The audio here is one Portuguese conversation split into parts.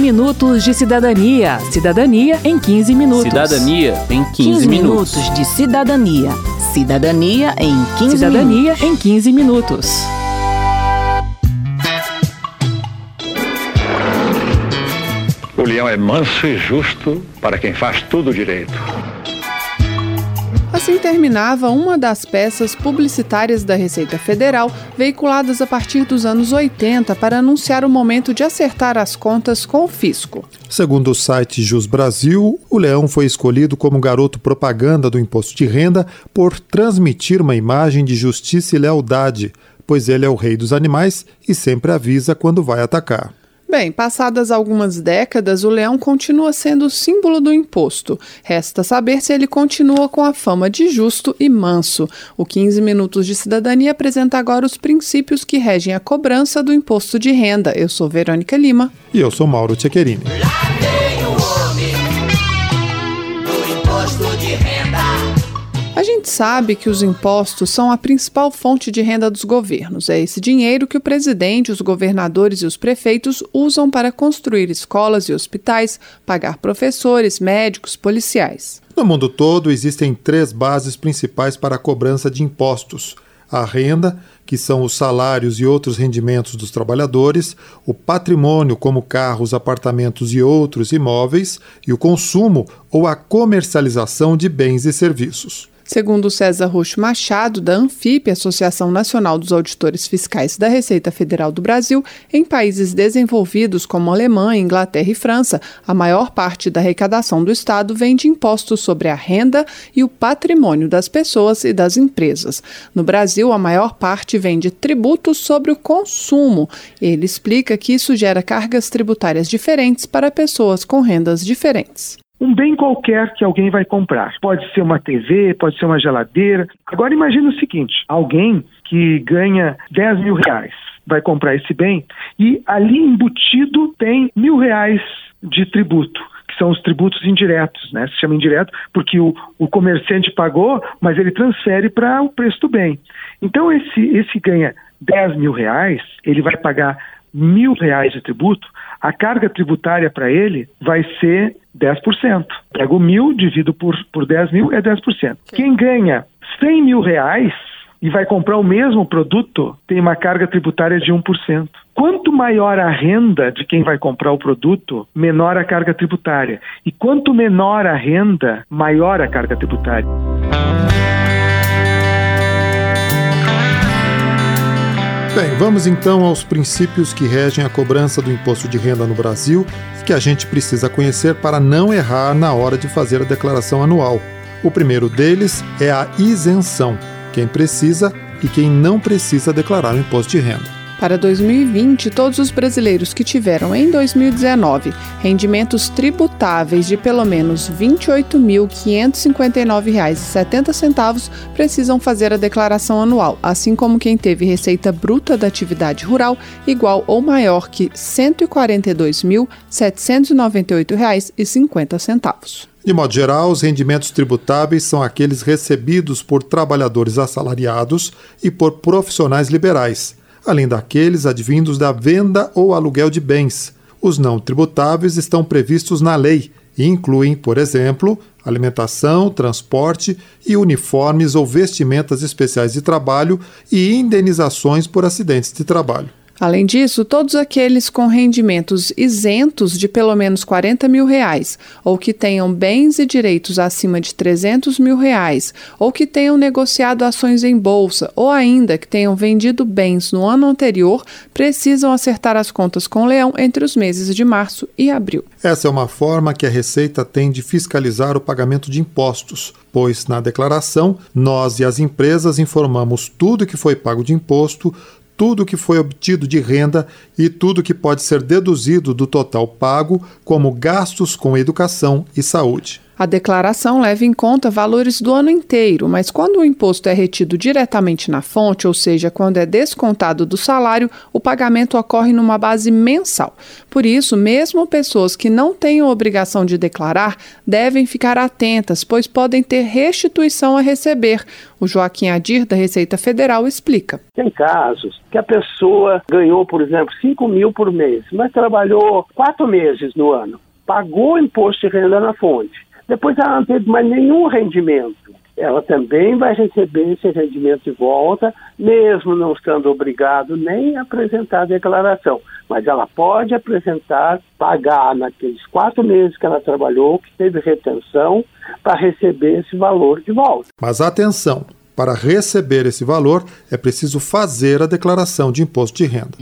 minutos de cidadania. Cidadania em 15 minutos. Cidadania em 15, 15 minutos. minutos de cidadania. Cidadania em 15 Cidadania minutos. em 15 minutos. O leão é manso e justo para quem faz tudo direito. Assim terminava uma das peças publicitárias da Receita Federal, veiculadas a partir dos anos 80 para anunciar o momento de acertar as contas com o fisco. Segundo o site Jus Brasil, o leão foi escolhido como garoto propaganda do imposto de renda por transmitir uma imagem de justiça e lealdade, pois ele é o rei dos animais e sempre avisa quando vai atacar. Bem, passadas algumas décadas, o leão continua sendo o símbolo do imposto. Resta saber se ele continua com a fama de justo e manso. O 15 Minutos de Cidadania apresenta agora os princípios que regem a cobrança do imposto de renda. Eu sou Verônica Lima. E eu sou Mauro Tchequerini. A gente sabe que os impostos são a principal fonte de renda dos governos. É esse dinheiro que o presidente, os governadores e os prefeitos usam para construir escolas e hospitais, pagar professores, médicos, policiais. No mundo todo, existem três bases principais para a cobrança de impostos: a renda, que são os salários e outros rendimentos dos trabalhadores, o patrimônio, como carros, apartamentos e outros imóveis, e o consumo ou a comercialização de bens e serviços. Segundo César Roxo Machado, da Anfip, Associação Nacional dos Auditores Fiscais da Receita Federal do Brasil, em países desenvolvidos como Alemanha, Inglaterra e França, a maior parte da arrecadação do Estado vem de impostos sobre a renda e o patrimônio das pessoas e das empresas. No Brasil, a maior parte vem de tributos sobre o consumo. Ele explica que isso gera cargas tributárias diferentes para pessoas com rendas diferentes um bem qualquer que alguém vai comprar. Pode ser uma TV, pode ser uma geladeira. Agora imagine o seguinte: alguém que ganha 10 mil reais vai comprar esse bem e ali embutido tem mil reais de tributo que são os tributos indiretos, né? Se chama indireto porque o, o comerciante pagou, mas ele transfere para o preço do bem. Então esse esse ganha 10 mil reais, ele vai pagar mil reais de tributo, a carga tributária para ele vai ser 10%. Pego mil, divido por, por 10 mil, é 10%. Sim. Quem ganha 100 mil reais e vai comprar o mesmo produto, tem uma carga tributária de 1%. Quanto maior a renda de quem vai comprar o produto, menor a carga tributária. E quanto menor a renda, maior a carga tributária. Bem, vamos então aos princípios que regem a cobrança do imposto de renda no Brasil e que a gente precisa conhecer para não errar na hora de fazer a declaração anual. O primeiro deles é a isenção, quem precisa e quem não precisa declarar o imposto de renda. Para 2020, todos os brasileiros que tiveram em 2019 rendimentos tributáveis de pelo menos R$ 28.559,70 precisam fazer a declaração anual, assim como quem teve receita bruta da atividade rural igual ou maior que R$ 142.798,50. De modo geral, os rendimentos tributáveis são aqueles recebidos por trabalhadores assalariados e por profissionais liberais além daqueles advindos da venda ou aluguel de bens. Os não tributáveis estão previstos na lei e incluem, por exemplo, alimentação, transporte e uniformes ou vestimentas especiais de trabalho e indenizações por acidentes de trabalho. Além disso, todos aqueles com rendimentos isentos de pelo menos 40 mil reais, ou que tenham bens e direitos acima de 300 mil reais, ou que tenham negociado ações em bolsa, ou ainda que tenham vendido bens no ano anterior, precisam acertar as contas com o leão entre os meses de março e abril. Essa é uma forma que a Receita tem de fiscalizar o pagamento de impostos, pois na declaração nós e as empresas informamos tudo que foi pago de imposto, tudo que foi obtido de renda e tudo que pode ser deduzido do total pago, como gastos com educação e saúde. A declaração leva em conta valores do ano inteiro, mas quando o imposto é retido diretamente na fonte, ou seja, quando é descontado do salário, o pagamento ocorre numa base mensal. Por isso, mesmo pessoas que não tenham obrigação de declarar devem ficar atentas, pois podem ter restituição a receber. O Joaquim Adir, da Receita Federal, explica. Tem casos que a pessoa ganhou, por exemplo, 5 mil por mês, mas trabalhou quatro meses no ano, pagou imposto de renda na fonte depois ela não teve mais nenhum rendimento. Ela também vai receber esse rendimento de volta, mesmo não estando obrigado nem a apresentar a declaração. Mas ela pode apresentar, pagar naqueles quatro meses que ela trabalhou, que teve retenção, para receber esse valor de volta. Mas atenção! Para receber esse valor, é preciso fazer a declaração de imposto de renda.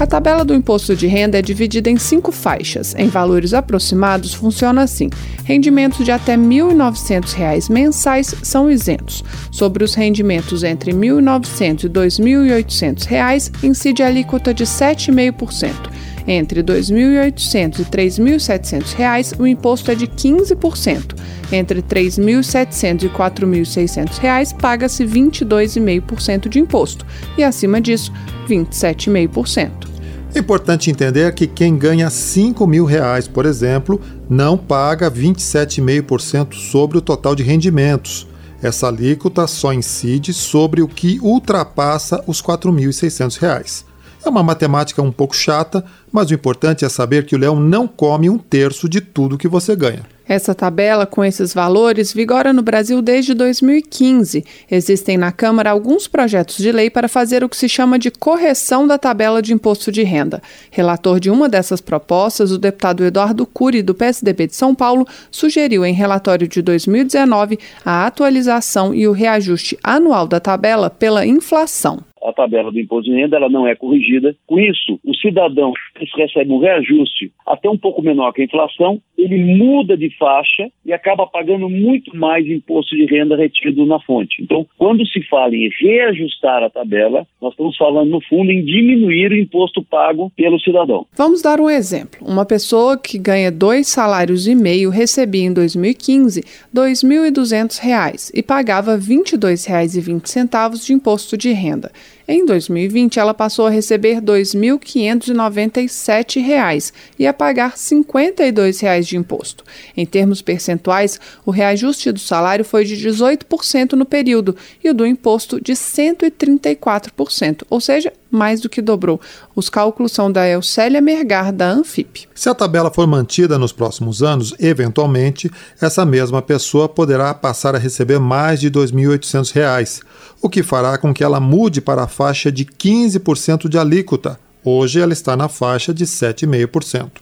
A tabela do imposto de renda é dividida em cinco faixas. Em valores aproximados, funciona assim: rendimentos de até R$ 1.900 mensais são isentos. Sobre os rendimentos entre R$ 1.900 e R$ 2.800, incide a alíquota de 7,5%. Entre R$ 2.800 e R$ 3.700, o imposto é de 15%. Entre R$ 3.700 e R$ 4.600, paga-se 22,5% de imposto. E acima disso, 27,5%. É importante entender que quem ganha 5 mil reais, por exemplo, não paga 27,5% sobre o total de rendimentos. Essa alíquota só incide sobre o que ultrapassa os R$ 4.600. É uma matemática um pouco chata, mas o importante é saber que o leão não come um terço de tudo que você ganha. Essa tabela com esses valores vigora no Brasil desde 2015. Existem na Câmara alguns projetos de lei para fazer o que se chama de correção da tabela de imposto de renda. Relator de uma dessas propostas, o deputado Eduardo Cury, do PSDB de São Paulo, sugeriu em relatório de 2019 a atualização e o reajuste anual da tabela pela inflação a tabela do imposto de renda ela não é corrigida. Com isso, o cidadão recebe um reajuste até um pouco menor que a inflação, ele muda de faixa e acaba pagando muito mais imposto de renda retido na fonte. Então, quando se fala em reajustar a tabela, nós estamos falando, no fundo, em diminuir o imposto pago pelo cidadão. Vamos dar um exemplo. Uma pessoa que ganha dois salários e meio recebia em 2015 R$ 2.200 e pagava R$ 22,20 de imposto de renda. Em 2020, ela passou a receber R$ 2.597 e a pagar R$ 52,00 de imposto. Em termos percentuais, o reajuste do salário foi de 18% no período e o do imposto de 134%, ou seja, mais do que dobrou. Os cálculos são da Elcélia Mergar, da Anfip. Se a tabela for mantida nos próximos anos, eventualmente, essa mesma pessoa poderá passar a receber mais de R$ 2.800, o que fará com que ela mude para a faixa de 15% de alíquota. Hoje ela está na faixa de 7,5%.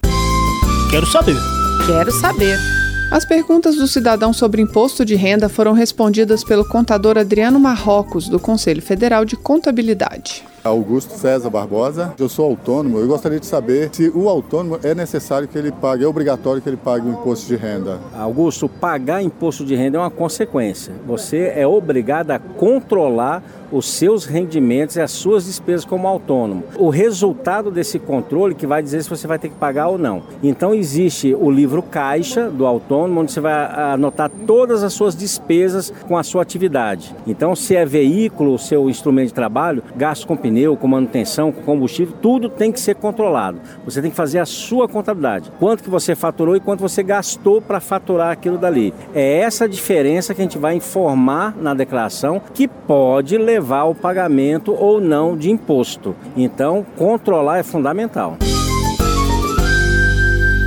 Quero saber. Quero saber. As perguntas do cidadão sobre imposto de renda foram respondidas pelo contador Adriano Marrocos, do Conselho Federal de Contabilidade. Augusto César Barbosa. Eu sou autônomo. Eu gostaria de saber se o autônomo é necessário que ele pague, é obrigatório que ele pague o imposto de renda. Augusto, pagar imposto de renda é uma consequência. Você é obrigado a controlar os seus rendimentos e as suas despesas como autônomo. O resultado desse controle que vai dizer se você vai ter que pagar ou não. Então existe o livro caixa do autônomo, onde você vai anotar todas as suas despesas com a sua atividade. Então se é veículo, o seu instrumento de trabalho, gasto com pneu, com manutenção, com combustível, tudo tem que ser controlado. Você tem que fazer a sua contabilidade. Quanto que você faturou e quanto você gastou para faturar aquilo dali. É essa diferença que a gente vai informar na declaração que pode levar ao pagamento ou não de imposto. Então, controlar é fundamental.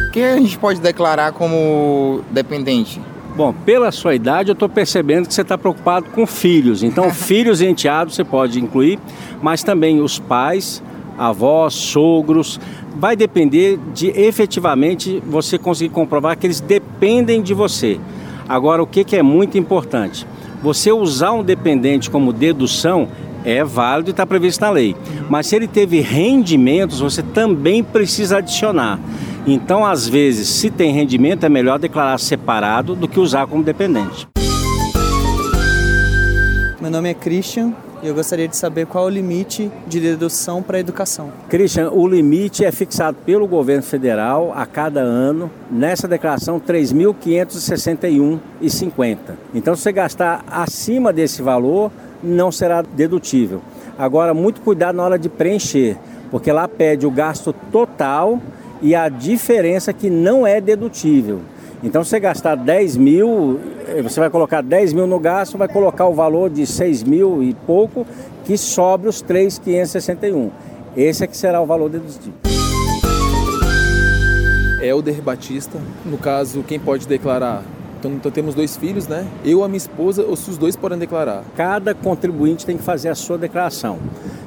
O que a gente pode declarar como dependente? Bom, pela sua idade, eu estou percebendo que você está preocupado com filhos. Então, filhos e enteados você pode incluir, mas também os pais, avós, sogros. Vai depender de efetivamente você conseguir comprovar que eles dependem de você. Agora, o que, que é muito importante? Você usar um dependente como dedução é válido e está previsto na lei. Mas se ele teve rendimentos, você também precisa adicionar. Então, às vezes, se tem rendimento, é melhor declarar separado do que usar como dependente. Meu nome é Christian, E eu gostaria de saber qual é o limite de dedução para a educação. Christian, o limite é fixado pelo governo federal a cada ano nessa declaração 3.561,50. Então, se você gastar acima desse valor, não será dedutível. Agora, muito cuidado na hora de preencher, porque lá pede o gasto total e a diferença que não é dedutível. Então, você gastar 10 mil, eh, você vai colocar 10 mil no gasto, vai colocar o valor de 6 mil e pouco, que sobre os 3,561. Esse é que será o valor dedutível. Helder Batista, no caso, quem pode declarar então, então, temos dois filhos, né? Eu, a minha esposa, ou se os dois podem declarar? Cada contribuinte tem que fazer a sua declaração.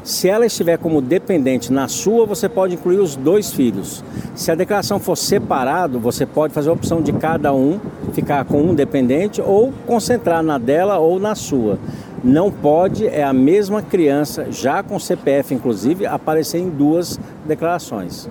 Se ela estiver como dependente na sua, você pode incluir os dois filhos. Se a declaração for separado, você pode fazer a opção de cada um ficar com um dependente ou concentrar na dela ou na sua. Não pode é a mesma criança, já com CPF inclusive, aparecer em duas declarações.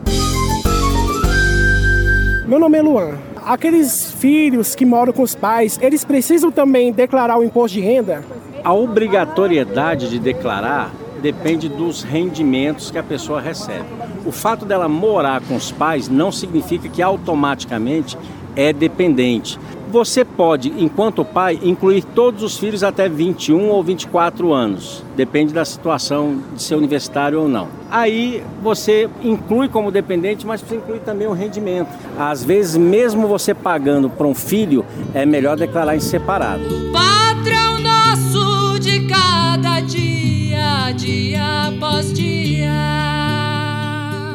Meu nome é Luan aqueles filhos que moram com os pais, eles precisam também declarar o imposto de renda? A obrigatoriedade de declarar depende dos rendimentos que a pessoa recebe. O fato dela morar com os pais não significa que automaticamente é dependente você pode, enquanto pai, incluir todos os filhos até 21 ou 24 anos, depende da situação de ser universitário ou não. Aí você inclui como dependente, mas você inclui também o rendimento. Às vezes, mesmo você pagando para um filho, é melhor declarar em separado. Patrão nosso de cada dia, dia após dia.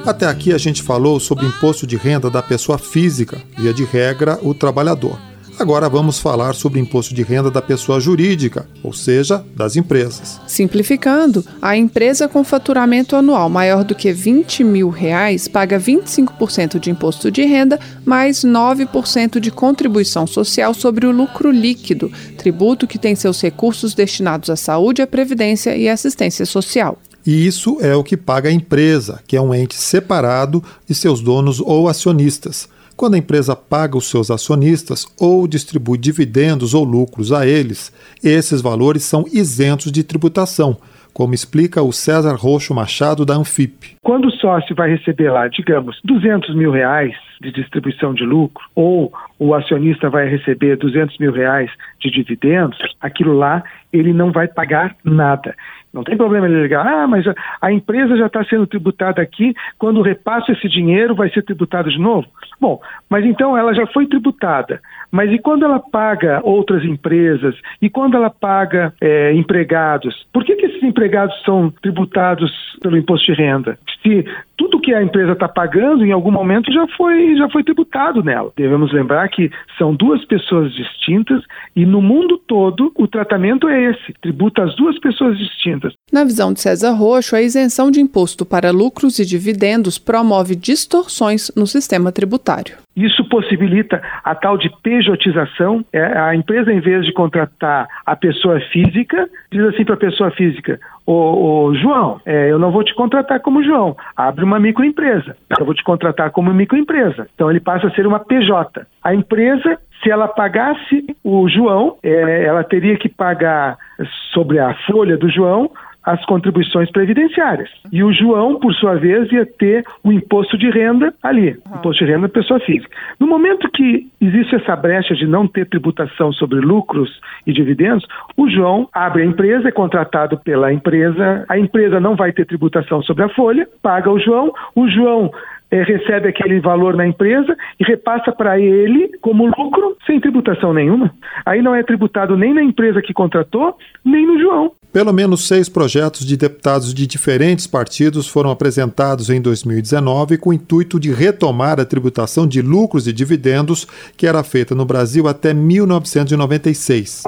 Até aqui a gente falou sobre imposto de renda da pessoa física, via de regra, o trabalhador. Agora vamos falar sobre o imposto de renda da pessoa jurídica, ou seja, das empresas. Simplificando, a empresa com faturamento anual maior do que 20 mil reais paga 25% de imposto de renda mais 9% de contribuição social sobre o lucro líquido, tributo que tem seus recursos destinados à saúde, à previdência e assistência social. E isso é o que paga a empresa, que é um ente separado de seus donos ou acionistas. Quando a empresa paga os seus acionistas ou distribui dividendos ou lucros a eles, esses valores são isentos de tributação, como explica o César Roxo Machado da Anfip. Quando o sócio vai receber lá, digamos, 200 mil reais de distribuição de lucro, ou o acionista vai receber 200 mil reais de dividendos, aquilo lá ele não vai pagar nada. Não tem problema ele ligar, ah, mas a, empresa já está sendo tributada aqui, quando repasso esse dinheiro vai ser tributado de novo? Bom, mas então ela já foi tributada, mas e quando ela paga outras empresas? E quando ela paga é, empregados? Por que, que esses empregados são tributados pelo imposto de renda? Se tudo que a empresa está pagando, em algum momento já foi, já foi tributado nela. Devemos lembrar que são duas pessoas distintas e no mundo todo o tratamento é esse: tributa as duas pessoas distintas. Na visão de César Roxo, a isenção de imposto para lucros e dividendos promove distorções no sistema tributário. Isso possibilita a tal de pejotização. É, a empresa, em vez de contratar a pessoa física, diz assim para a pessoa física: Ô, ô João, é, eu não vou te contratar como João, abre uma microempresa. Eu vou te contratar como microempresa. Então ele passa a ser uma PJ. A empresa se ela pagasse o João, é, ela teria que pagar sobre a folha do João as contribuições previdenciárias. E o João, por sua vez, ia ter o imposto de renda ali, imposto de renda da pessoa física. No momento que existe essa brecha de não ter tributação sobre lucros e dividendos, o João abre a empresa, é contratado pela empresa, a empresa não vai ter tributação sobre a folha, paga o João, o João é, recebe aquele valor na empresa e repassa para ele como lucro sem tributação nenhuma. Aí não é tributado nem na empresa que contratou, nem no João. Pelo menos seis projetos de deputados de diferentes partidos foram apresentados em 2019 com o intuito de retomar a tributação de lucros e dividendos que era feita no Brasil até 1996.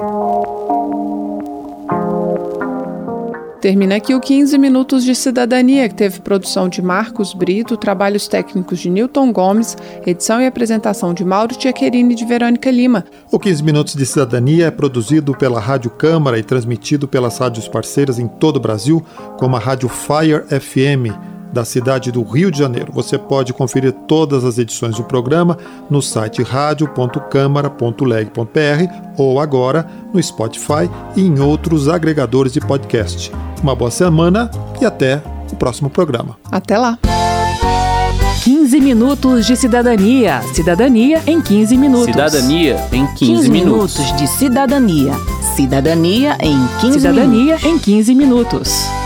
Termina aqui o 15 Minutos de Cidadania, que teve produção de Marcos Brito, trabalhos técnicos de Newton Gomes, edição e apresentação de Mauro Tchequerini e de Verônica Lima. O 15 Minutos de Cidadania é produzido pela Rádio Câmara e transmitido pelas rádios parceiras em todo o Brasil, como a Rádio Fire FM da cidade do Rio de Janeiro. Você pode conferir todas as edições do programa no site radio.câmara.leg.br ou agora no Spotify e em outros agregadores de podcast. Uma boa semana e até o próximo programa. Até lá. 15 minutos de cidadania. Cidadania em 15 minutos. Cidadania em 15, 15 minutos. minutos de cidadania. Cidadania em 15 Cidadania minutos. em 15 minutos.